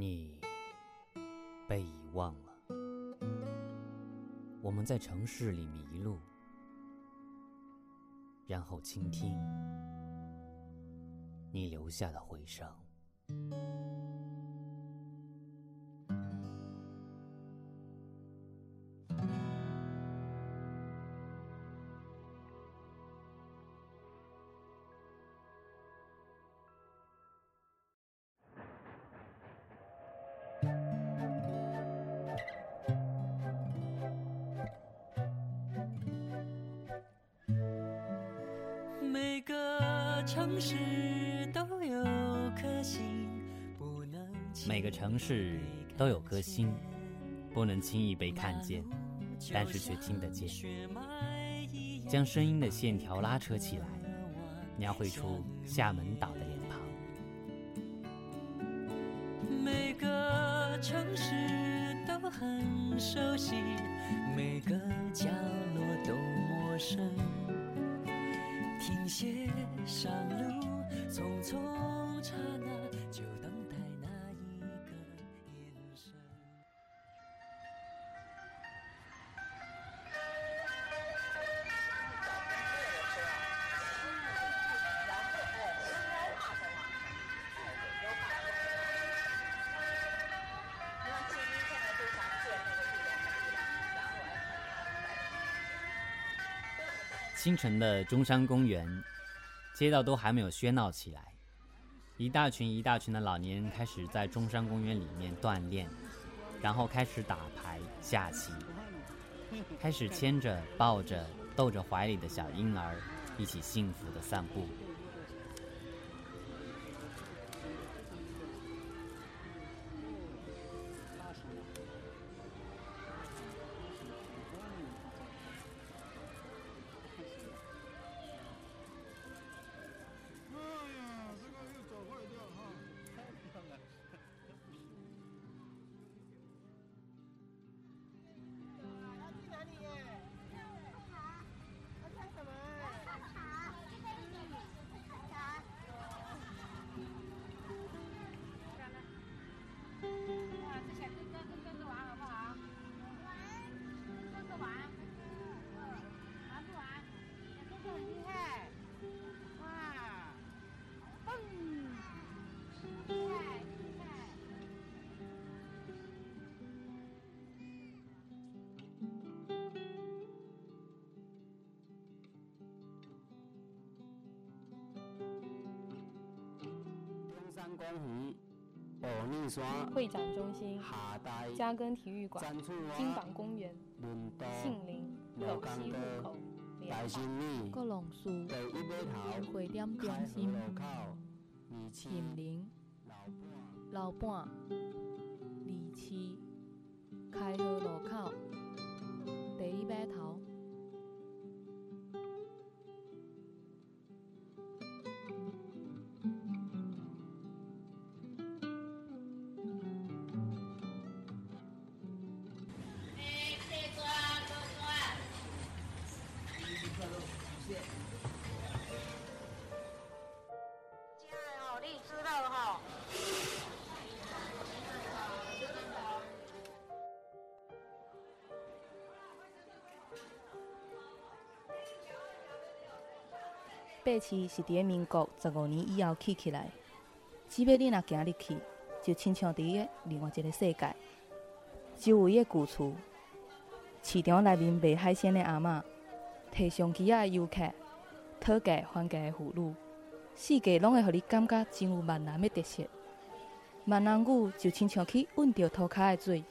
你被遗忘了，我们在城市里迷路，然后倾听你留下的回声。城市都有颗心，不能每个城市都有颗心，不能轻易被看见，但是却听得见。将声音的线条拉扯起来，描绘出厦门岛的脸庞。每个城市都很熟悉，每个角落都陌生。停歇上路，匆匆刹那，就等待那一个眼神。清晨的中山公园，街道都还没有喧闹起来，一大群一大群的老年人开始在中山公园里面锻炼，然后开始打牌、下棋，开始牵着、抱着、逗着怀里的小婴儿，一起幸福的散步。公园、五逆山、会展中心、嘉庚体育馆、金榜公园、杏林、斗西路口、联大访新里、各龙树、第一码头、会点中心河、路口、二期、金陵、老伴、老伴、二期、开河路口、第一码头。八市是伫个民国十五年以后起起来，只要你若行入去，就亲像伫个另外一个世界。周围的旧厝，市场内面卖海鲜的阿嬷，提上机仔的游客，讨价还价的妇女，四界拢会互你感觉真有闽南的特色。闽南语就亲像去闻着涂骹的水，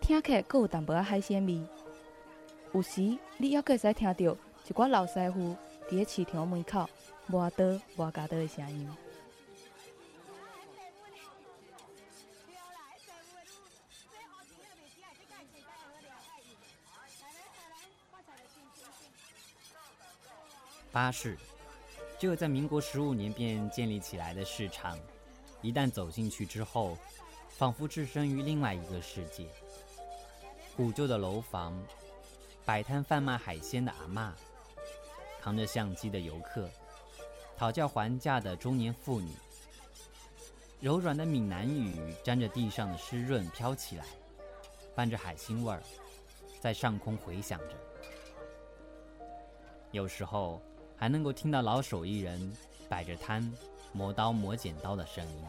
听起来阁有淡薄仔海鲜味。有时你还阁会使听到一寡老师傅伫个市场门口磨刀磨家刀的声音。巴士，这个在民国十五年便建立起来的市场，一旦走进去之后，仿佛置身于另外一个世界。古旧的楼房，摆摊贩卖海鲜的阿嬷，扛着相机的游客，讨价还价的中年妇女，柔软的闽南语沾着地上的湿润飘起来，伴着海腥味儿，在上空回响着。有时候还能够听到老手艺人摆着摊磨刀磨剪刀的声音。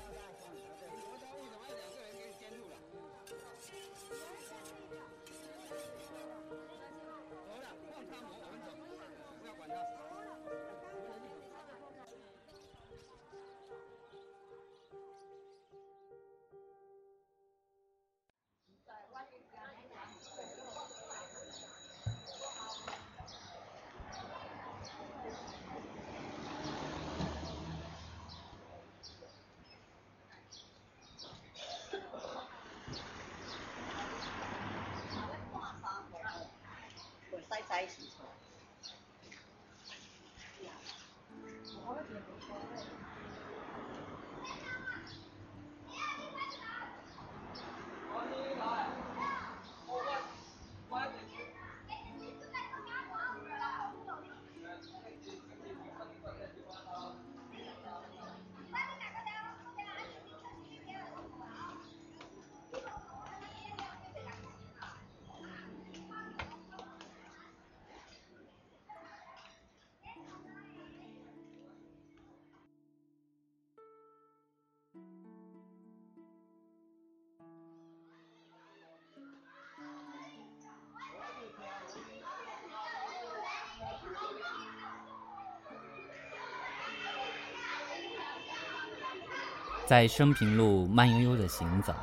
在升平路慢悠悠的行走，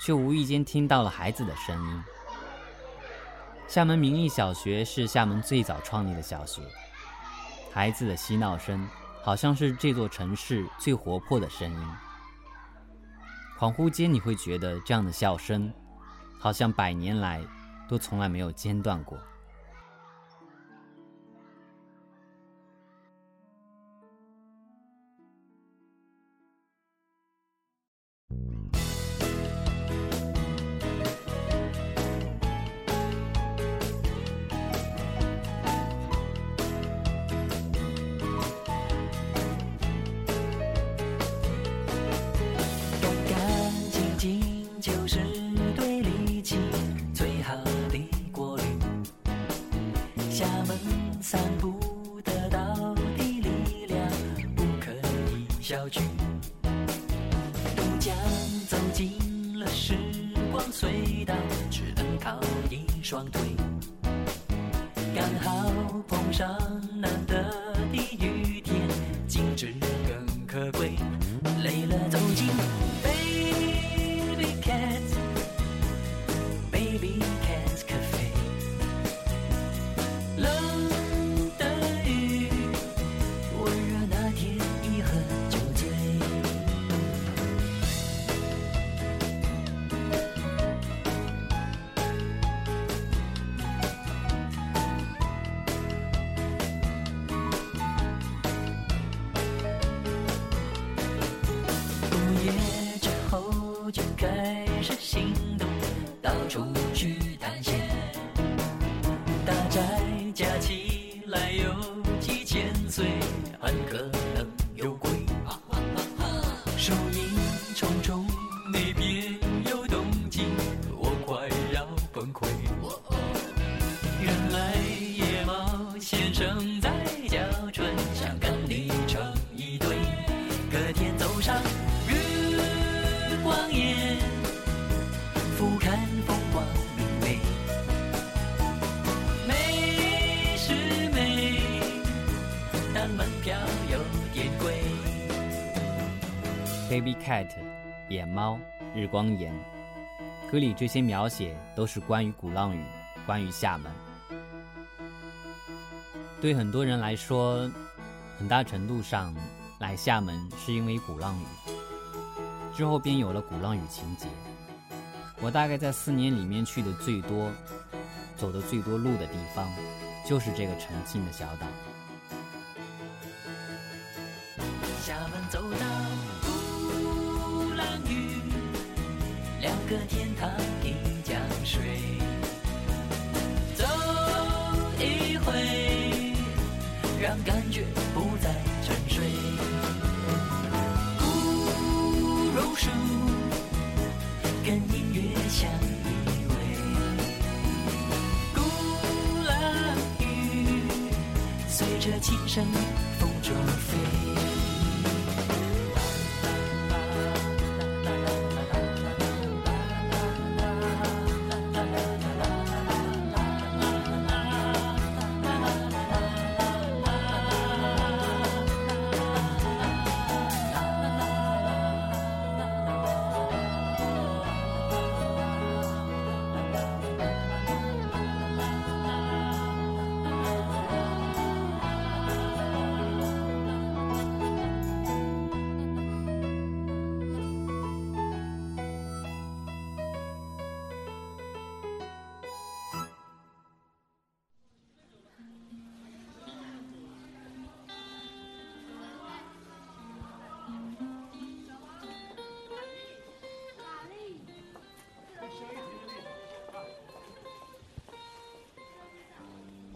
却无意间听到了孩子的声音。厦门明义小学是厦门最早创立的小学，孩子的嬉闹声好像是这座城市最活泼的声音。恍惚间，你会觉得这样的笑声，好像百年来都从来没有间断过。就是对力气最好的过滤。厦门散步得到的力量不可以小觑。野猫，日光岩，歌里这些描写都是关于鼓浪屿，关于厦门。对很多人来说，很大程度上来厦门是因为鼓浪屿，之后便有了鼓浪屿情节。我大概在四年里面去的最多、走的最多路的地方，就是这个沉静的小岛。个天堂一江水，走一回，让感觉不再沉睡。古榕树跟音乐相依偎。鼓浪屿随着琴声。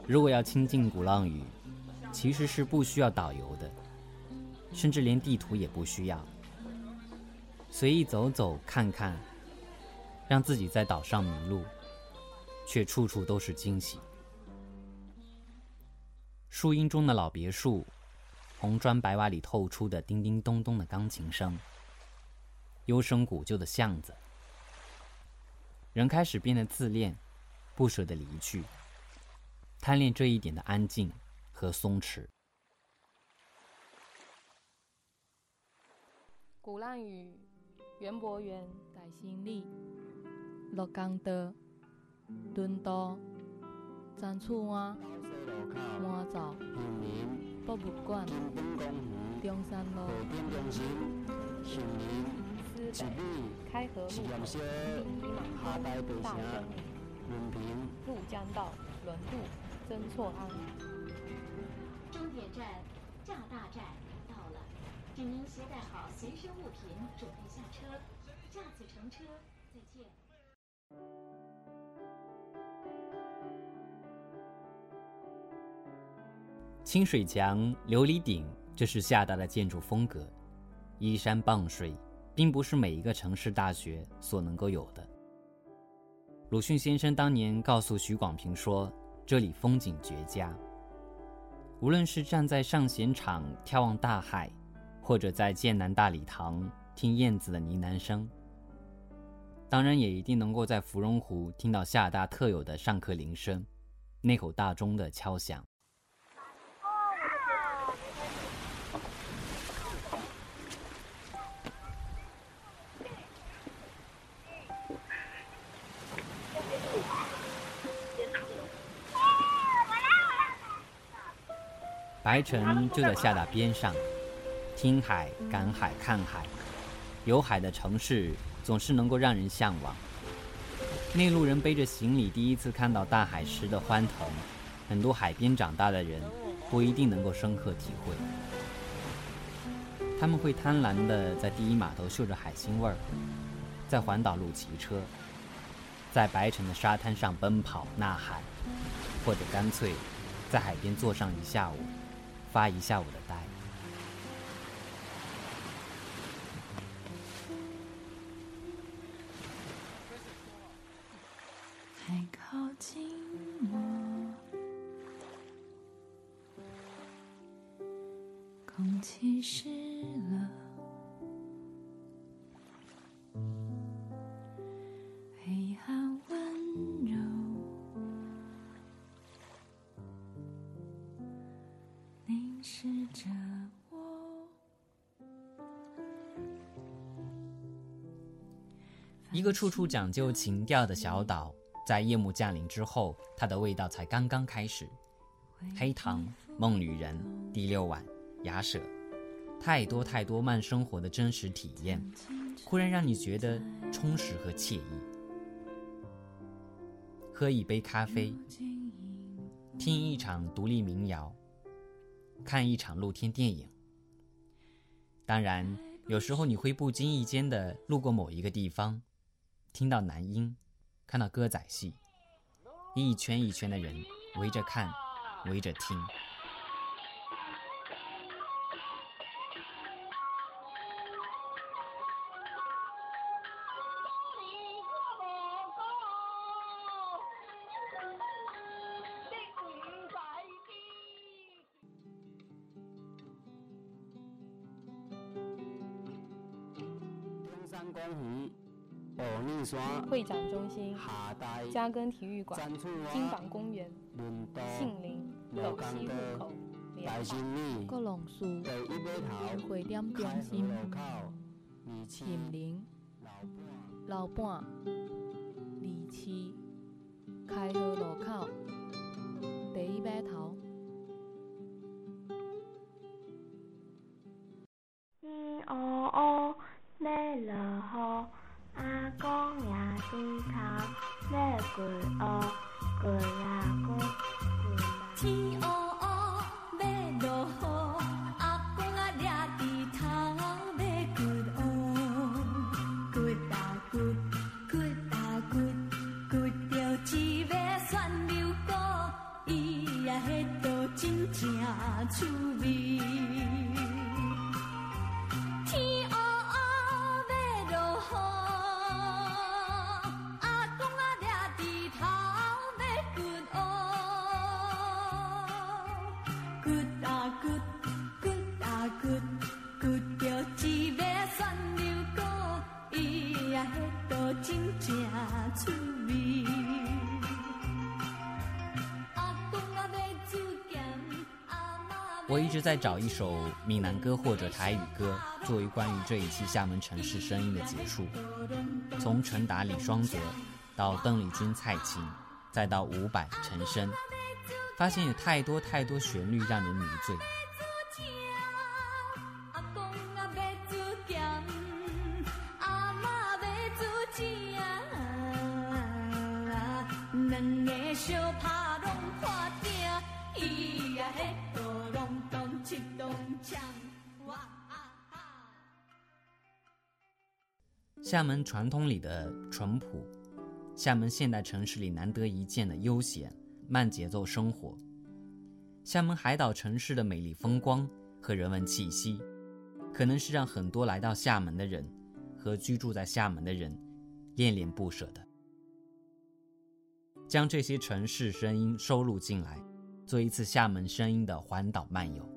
如果要亲近鼓浪屿，其实是不需要导游的，甚至连地图也不需要，随意走走看看，让自己在岛上迷路，却处处都是惊喜。树荫中的老别墅，红砖白瓦里透出的叮叮咚咚的钢琴声，幽深古旧的巷子，人开始变得自恋，不舍得离去。贪恋这一点的安静和松弛。鼓浪屿、园博园、大兴里、鹿港岛、敦道、展厝湾、满灶、博物馆、中山路、思北、开河路、第一马大生驸江道、轮渡。曾错安。终点站炸大站到了，请您携带好随身物品，准备下车。下次乘车再见。清水墙、琉璃顶，这是厦大的建筑风格。依山傍水，并不是每一个城市大学所能够有的。鲁迅先生当年告诉许广平说。这里风景绝佳，无论是站在上弦场眺望大海，或者在剑南大礼堂听燕子的呢喃声，当然也一定能够在芙蓉湖听到厦大特有的上课铃声，那口大钟的敲响。白城就在厦大边上，听海、赶海、看海，有海的城市总是能够让人向往。内陆人背着行李第一次看到大海时的欢腾，很多海边长大的人不一定能够深刻体会。他们会贪婪地在第一码头嗅着海腥味儿，在环岛路骑车，在白城的沙滩上奔跑呐喊，或者干脆在海边坐上一下午。发一下午的呆。还靠近我，空气湿了。个处处讲究情调的小岛，在夜幕降临之后，它的味道才刚刚开始。黑糖、梦旅人、第六晚、雅舍，太多太多慢生活的真实体验，忽然让你觉得充实和惬意。喝一杯咖啡，听一场独立民谣，看一场露天电影。当然，有时候你会不经意间的路过某一个地方。听到男音看到歌仔戏一圈一圈的人围着看围着听。会展中心、嘉庚体育馆、金榜公园、杏林、斗西路口、各龙树、会点中心、杏林、老伴、二期、开河路口、第一码头。一尾旋流果，伊呀迄道真正趣我一直在找一首闽南歌或者台语歌，作为关于这一期厦门城市声音的结束。从陈达李双泽，到邓丽君蔡琴，再到伍佰陈升，发现有太多太多旋律让人迷醉。厦门传统里的淳朴，厦门现代城市里难得一见的悠闲慢节奏生活，厦门海岛城市的美丽风光和人文气息，可能是让很多来到厦门的人和居住在厦门的人恋恋不舍的。将这些城市声音收录进来，做一次厦门声音的环岛漫游。